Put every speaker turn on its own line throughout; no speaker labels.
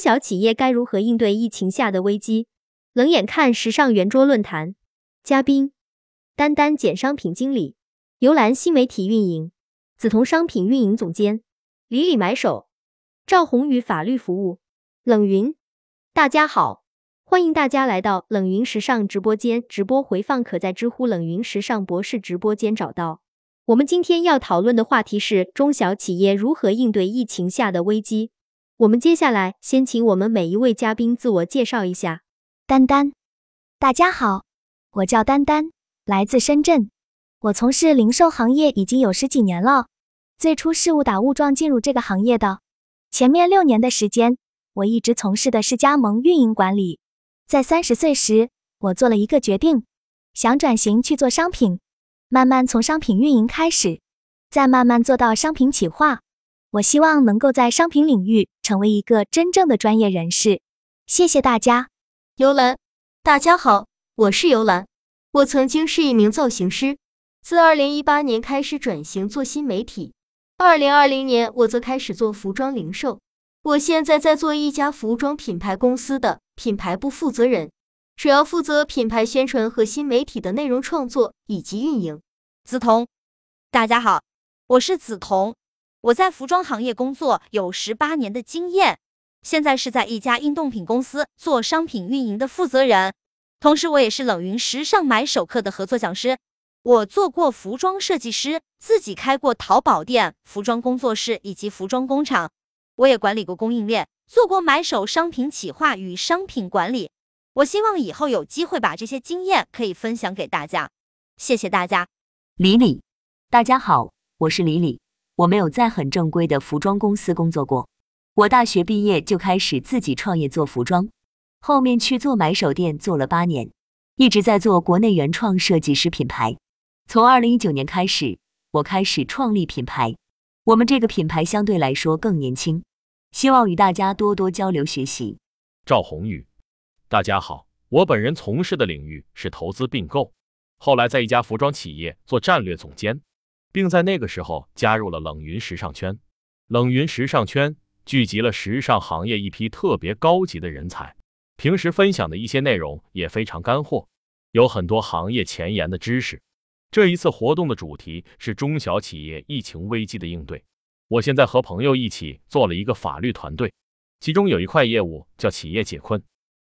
小企业该如何应对疫情下的危机？冷眼看时尚圆桌论坛，嘉宾：丹丹简商品经理，游兰新媒体运营，梓潼商品运营总监，李李买手，赵宏宇法律服务，冷云。大家好，欢迎大家来到冷云时尚直播间，直播回放可在知乎冷云时尚博士直播间找到。我们今天要讨论的话题是中小企业如何应对疫情下的危机。我们接下来先请我们每一位嘉宾自我介绍一下。
丹丹，大家好，我叫丹丹，来自深圳。我从事零售行业已经有十几年了，最初是误打误撞进入这个行业的。前面六年的时间，我一直从事的是加盟运营管理。在三十岁时，我做了一个决定，想转型去做商品。慢慢从商品运营开始，再慢慢做到商品企划。我希望能够在商品领域成为一个真正的专业人士。谢谢大家。
尤兰，大家好，我是尤兰。我曾经是一名造型师，自二零一八年开始转型做新媒体，二零二零年我则开始做服装零售。我现在在做一家服装品牌公司的品牌部负责人。主要负责品牌宣传和新媒体的内容创作以及运营。
梓潼，大家好，我是梓潼，我在服装行业工作有十八年的经验，现在是在一家运动品公司做商品运营的负责人，同时我也是冷云时尚买手课的合作讲师。我做过服装设计师，自己开过淘宝店、服装工作室以及服装工厂，我也管理过供应链，做过买手商品企划与商品管理。我希望以后有机会把这些经验可以分享给大家，谢谢大家。
李李，大家好，我是李李。我没有在很正规的服装公司工作过，我大学毕业就开始自己创业做服装，后面去做买手店做了八年，一直在做国内原创设计师品牌。从二零一九年开始，我开始创立品牌。我们这个品牌相对来说更年轻，希望与大家多多交流学习。
赵宏宇。大家好，我本人从事的领域是投资并购，后来在一家服装企业做战略总监，并在那个时候加入了冷云时尚圈。冷云时尚圈聚集了时尚行业一批特别高级的人才，平时分享的一些内容也非常干货，有很多行业前沿的知识。这一次活动的主题是中小企业疫情危机的应对。我现在和朋友一起做了一个法律团队，其中有一块业务叫企业解困。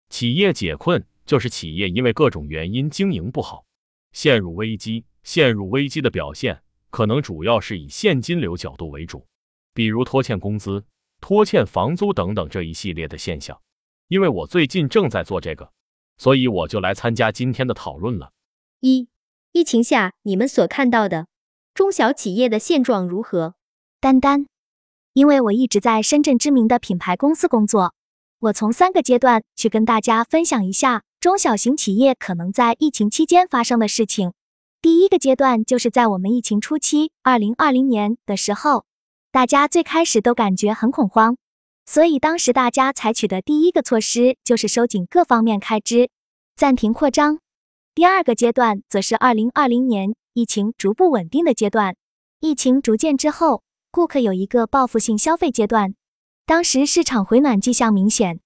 企业解困就是企业因为各种原因经营不好，陷入危机。陷入危机的表现可能主要是以现金流角度为主，比如拖欠工资、拖欠房租等等这一系列的现象。因为我最近正在做这个，所以我就来参加今天的讨论了。
一、疫情下你们所看到的中小企业的现状如何？
丹丹，因为我一直在深圳知名的品牌公司工作。我从三个阶段去跟大家分享一下中小型企业可能在疫情期间发生的事情。第一个阶段就是在我们疫情初期，二零二零年的时候，大家最开始都感觉很恐慌，所以当时大家采取的第一个措施就是收紧各方面开支，暂停扩张。第二个阶段则是二零二零年疫情逐步稳定的阶段，疫情逐渐之后，顾客有一个报复性消费阶段。当时市场回暖迹象明显，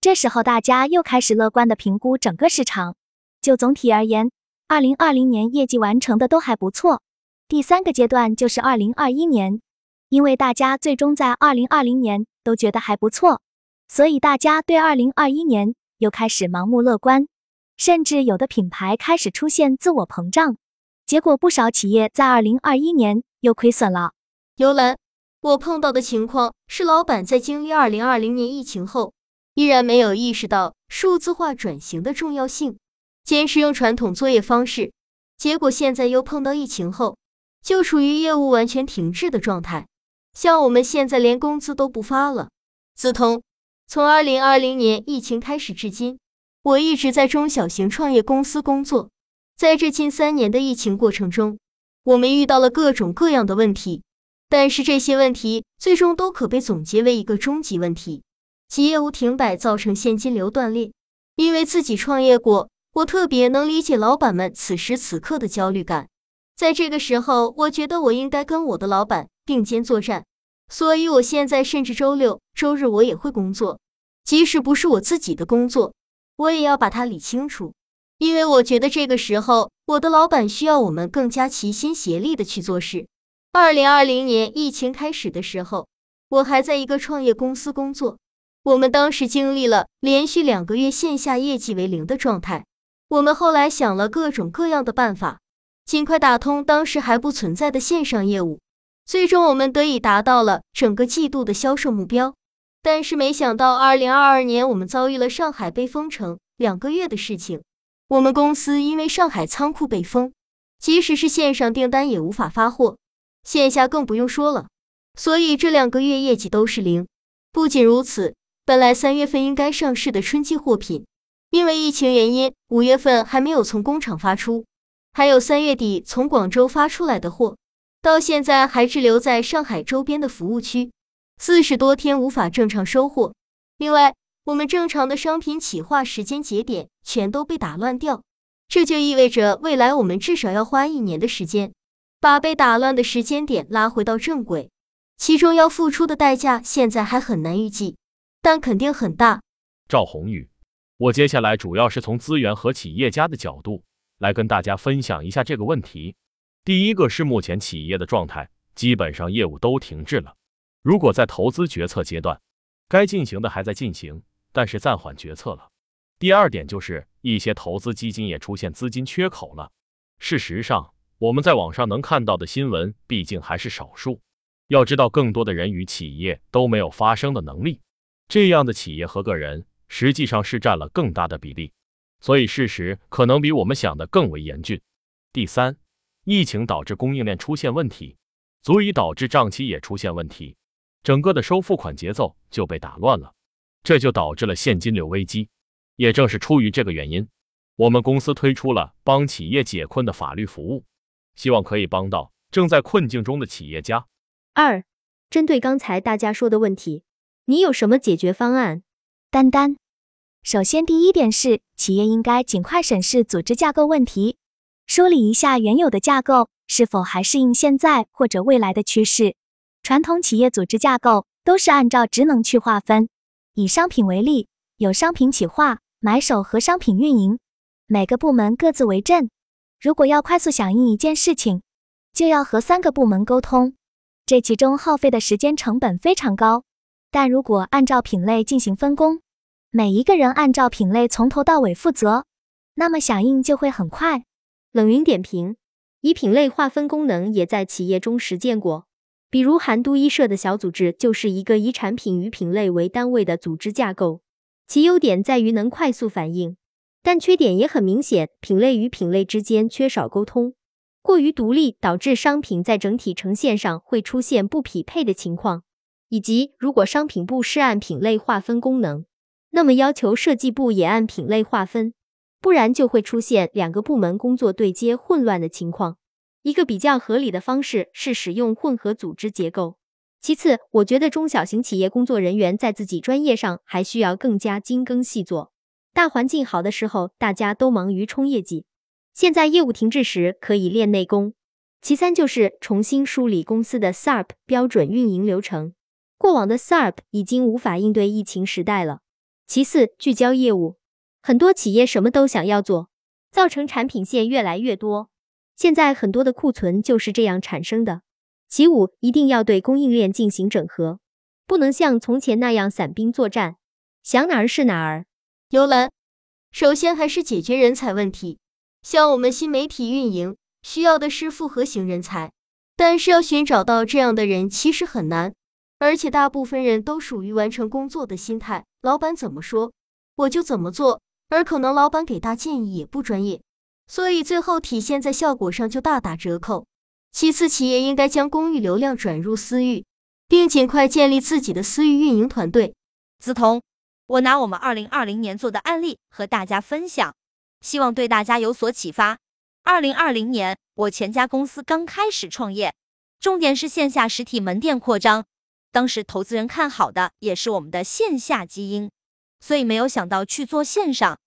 这时候大家又开始乐观的评估整个市场。就总体而言，二零二零年业绩完成的都还不错。第三个阶段就是二零二一年，因为大家最终在二零二零年都觉得还不错，所以大家对二零二一年又开始盲目乐观，甚至有的品牌开始出现自我膨胀，结果不少企业在二零二一年又亏损了。
游兰。我碰到的情况是，老板在经历二零二零年疫情后，依然没有意识到数字化转型的重要性，坚持用传统作业方式，结果现在又碰到疫情后，就处于业务完全停滞的状态。像我们现在连工资都不发了。梓潼，从二零二零年疫情开始至今，我一直在中小型创业公司工作，在这近三年的疫情过程中，我们遇到了各种各样的问题。但是这些问题最终都可被总结为一个终极问题，即业务停摆造成现金流断裂。因为自己创业过，我特别能理解老板们此时此刻的焦虑感。在这个时候，我觉得我应该跟我的老板并肩作战，所以我现在甚至周六周日我也会工作。即使不是我自己的工作，我也要把它理清楚。因为我觉得这个时候，我的老板需要我们更加齐心协力的去做事。二零二零年疫情开始的时候，我还在一个创业公司工作，我们当时经历了连续两个月线下业绩为零的状态。我们后来想了各种各样的办法，尽快打通当时还不存在的线上业务，最终我们得以达到了整个季度的销售目标。但是没想到，二零二二年我们遭遇了上海被封城两个月的事情。我们公司因为上海仓库被封，即使是线上订单也无法发货，线下更不用说了。所以这两个月业绩都是零。不仅如此，本来三月份应该上市的春季货品，因为疫情原因，五月份还没有从工厂发出，还有三月底从广州发出来的货，到现在还滞留在上海周边的服务区，四十多天无法正常收货。另外，我们正常的商品企划时间节点全都被打乱掉，这就意味着未来我们至少要花一年的时间，把被打乱的时间点拉回到正轨，其中要付出的代价现在还很难预计，但肯定很大。
赵宏宇，我接下来主要是从资源和企业家的角度来跟大家分享一下这个问题。第一个是目前企业的状态，基本上业务都停滞了。如果在投资决策阶段，该进行的还在进行。但是暂缓决策了。第二点就是一些投资基金也出现资金缺口了。事实上，我们在网上能看到的新闻毕竟还是少数。要知道，更多的人与企业都没有发声的能力，这样的企业和个人实际上是占了更大的比例。所以事实可能比我们想的更为严峻。第三，疫情导致供应链出现问题，足以导致账期也出现问题，整个的收付款节奏就被打乱了。这就导致了现金流危机。也正是出于这个原因，我们公司推出了帮企业解困的法律服务，希望可以帮到正在困境中的企业家。
二，针对刚才大家说的问题，你有什么解决方案？
丹丹，首先第一点是，企业应该尽快审视组织架构问题，梳理一下原有的架构是否还适应现在或者未来的趋势。传统企业组织架构都是按照职能去划分。以商品为例，有商品企划、买手和商品运营，每个部门各自为政。如果要快速响应一件事情，就要和三个部门沟通，这其中耗费的时间成本非常高。但如果按照品类进行分工，每一个人按照品类从头到尾负责，那么响应就会很快。
冷云点评：以品类划分功能也在企业中实践过。比如韩都衣舍的小组织就是一个以产品与品类为单位的组织架构，其优点在于能快速反应，但缺点也很明显，品类与品类之间缺少沟通，过于独立，导致商品在整体呈现上会出现不匹配的情况，以及如果商品部是按品类划分功能，那么要求设计部也按品类划分，不然就会出现两个部门工作对接混乱的情况。一个比较合理的方式是使用混合组织结构。其次，我觉得中小型企业工作人员在自己专业上还需要更加精耕细作。大环境好的时候，大家都忙于冲业绩；现在业务停滞时，可以练内功。其三就是重新梳理公司的 SARP 标准运营流程。过往的 SARP 已经无法应对疫情时代了。其四，聚焦业务。很多企业什么都想要做，造成产品线越来越多。现在很多的库存就是这样产生的。其五，一定要对供应链进行整合，不能像从前那样散兵作战，想哪儿是哪儿。
游兰，首先还是解决人才问题。像我们新媒体运营需要的是复合型人才，但是要寻找到这样的人其实很难，而且大部分人都属于完成工作的心态，老板怎么说我就怎么做，而可能老板给大建议也不专业。所以最后体现在效果上就大打折扣。其次，企业应该将公域流量转入私域，并尽快建立自己的私域运营团队。
梓潼，我拿我们二零二零年做的案例和大家分享，希望对大家有所启发。二零二零年，我前家公司刚开始创业，重点是线下实体门店扩张。当时投资人看好的也是我们的线下基因，所以没有想到去做线上。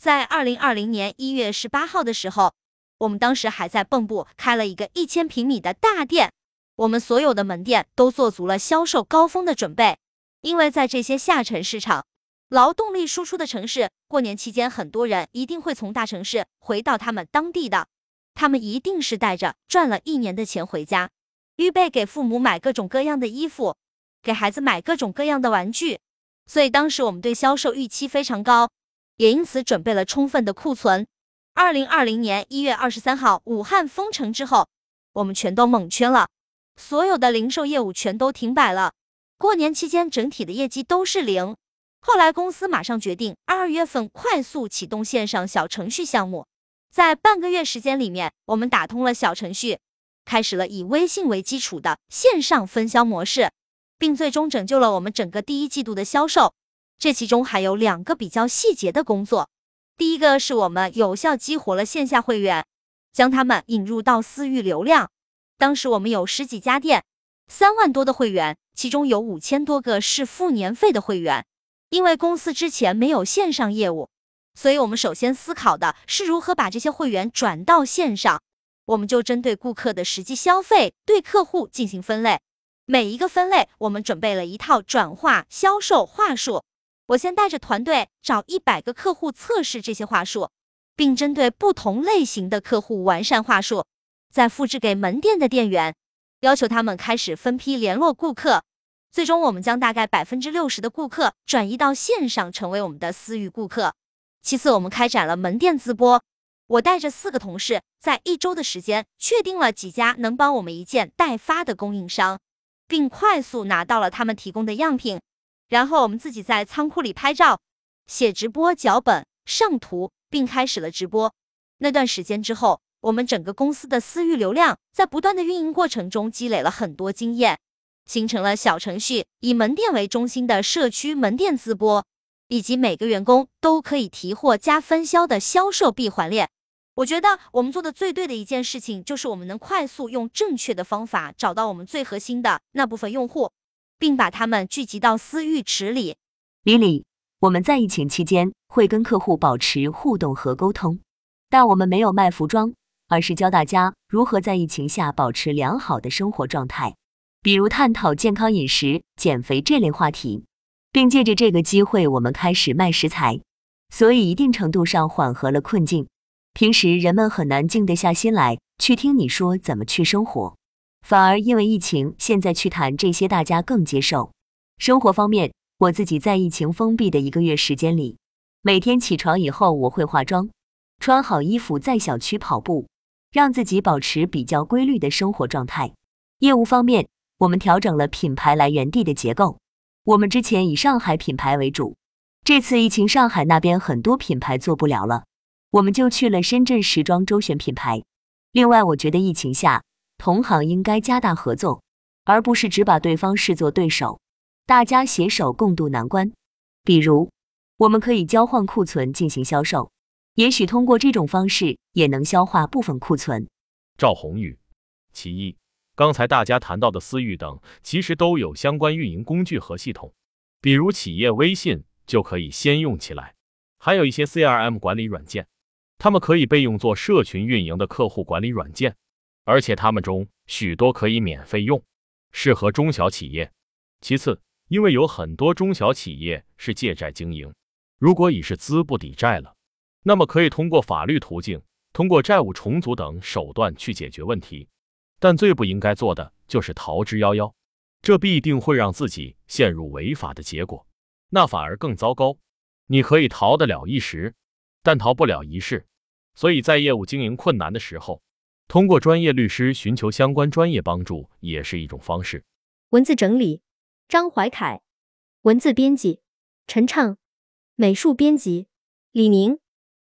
在二零二零年一月十八号的时候，我们当时还在蚌埠开了一个一千平米的大店，我们所有的门店都做足了销售高峰的准备，因为在这些下沉市场，劳动力输出的城市，过年期间很多人一定会从大城市回到他们当地的，他们一定是带着赚了一年的钱回家，预备给父母买各种各样的衣服，给孩子买各种各样的玩具。所以当时我们对销售预期非常高，也因此准备了充分的库存。二零二零年一月二十三号，武汉封城之后，我们全都蒙圈了，所有的零售业务全都停摆了。过年期间整体的业绩都是零。后来公司马上决定二月份快速启动线上小程序项目，在半个月时间里面，我们打通了小程序，开始了以微信为基础的线上分销模式。并最终拯救了我们整个第一季度的销售。这其中还有两个比较细节的工作。第一个是我们有效激活了线下会员，将他们引入到私域流量。当时我们有十几家店，三万多的会员，其中有五千多个是付年费的会员。因为公司之前没有线上业务，所以我们首先思考的是如何把这些会员转到线上。我们就针对顾客的实际消费，对客户进行分类。每一个分类，我们准备了一套转化销售话术。我先带着团队找一百个客户测试这些话术，并针对不同类型的客户完善话术，再复制给门店的店员，要求他们开始分批联络顾客。最终，我们将大概百分之六十的顾客转移到线上，成为我们的私域顾客。其次，我们开展了门店自播。我带着四个同事，在一周的时间，确定了几家能帮我们一件代发的供应商。并快速拿到了他们提供的样品，然后我们自己在仓库里拍照、写直播脚本、上图，并开始了直播。那段时间之后，我们整个公司的私域流量在不断的运营过程中积累了很多经验，形成了小程序以门店为中心的社区门店自播，以及每个员工都可以提货加分销的销售闭环链。我觉得我们做的最对的一件事情，就是我们能快速用正确的方法找到我们最核心的那部分用户，并把他们聚集到私域池里。
李李，我们在疫情期间会跟客户保持互动和沟通，但我们没有卖服装，而是教大家如何在疫情下保持良好的生活状态，比如探讨健康饮食、减肥这类话题，并借着这个机会，我们开始卖食材，所以一定程度上缓和了困境。平时人们很难静得下心来去听你说怎么去生活，反而因为疫情，现在去谈这些大家更接受。生活方面，我自己在疫情封闭的一个月时间里，每天起床以后我会化妆，穿好衣服在小区跑步，让自己保持比较规律的生活状态。业务方面，我们调整了品牌来源地的结构，我们之前以上海品牌为主，这次疫情上海那边很多品牌做不了了。我们就去了深圳时装周选品牌。另外，我觉得疫情下同行应该加大合作，而不是只把对方视作对手，大家携手共度难关。比如，我们可以交换库存进行销售，也许通过这种方式也能消化部分库存。
赵宏宇，其一，刚才大家谈到的私域等，其实都有相关运营工具和系统，比如企业微信就可以先用起来，还有一些 CRM 管理软件。他们可以被用作社群运营的客户管理软件，而且他们中许多可以免费用，适合中小企业。其次，因为有很多中小企业是借债经营，如果已是资不抵债了，那么可以通过法律途径，通过债务重组等手段去解决问题。但最不应该做的就是逃之夭夭，这必定会让自己陷入违法的结果，那反而更糟糕。你可以逃得了一时。但逃不了一世，所以在业务经营困难的时候，通过专业律师寻求相关专业帮助也是一种方式。
文字整理：张怀凯，文字编辑：陈畅，美术编辑：李宁。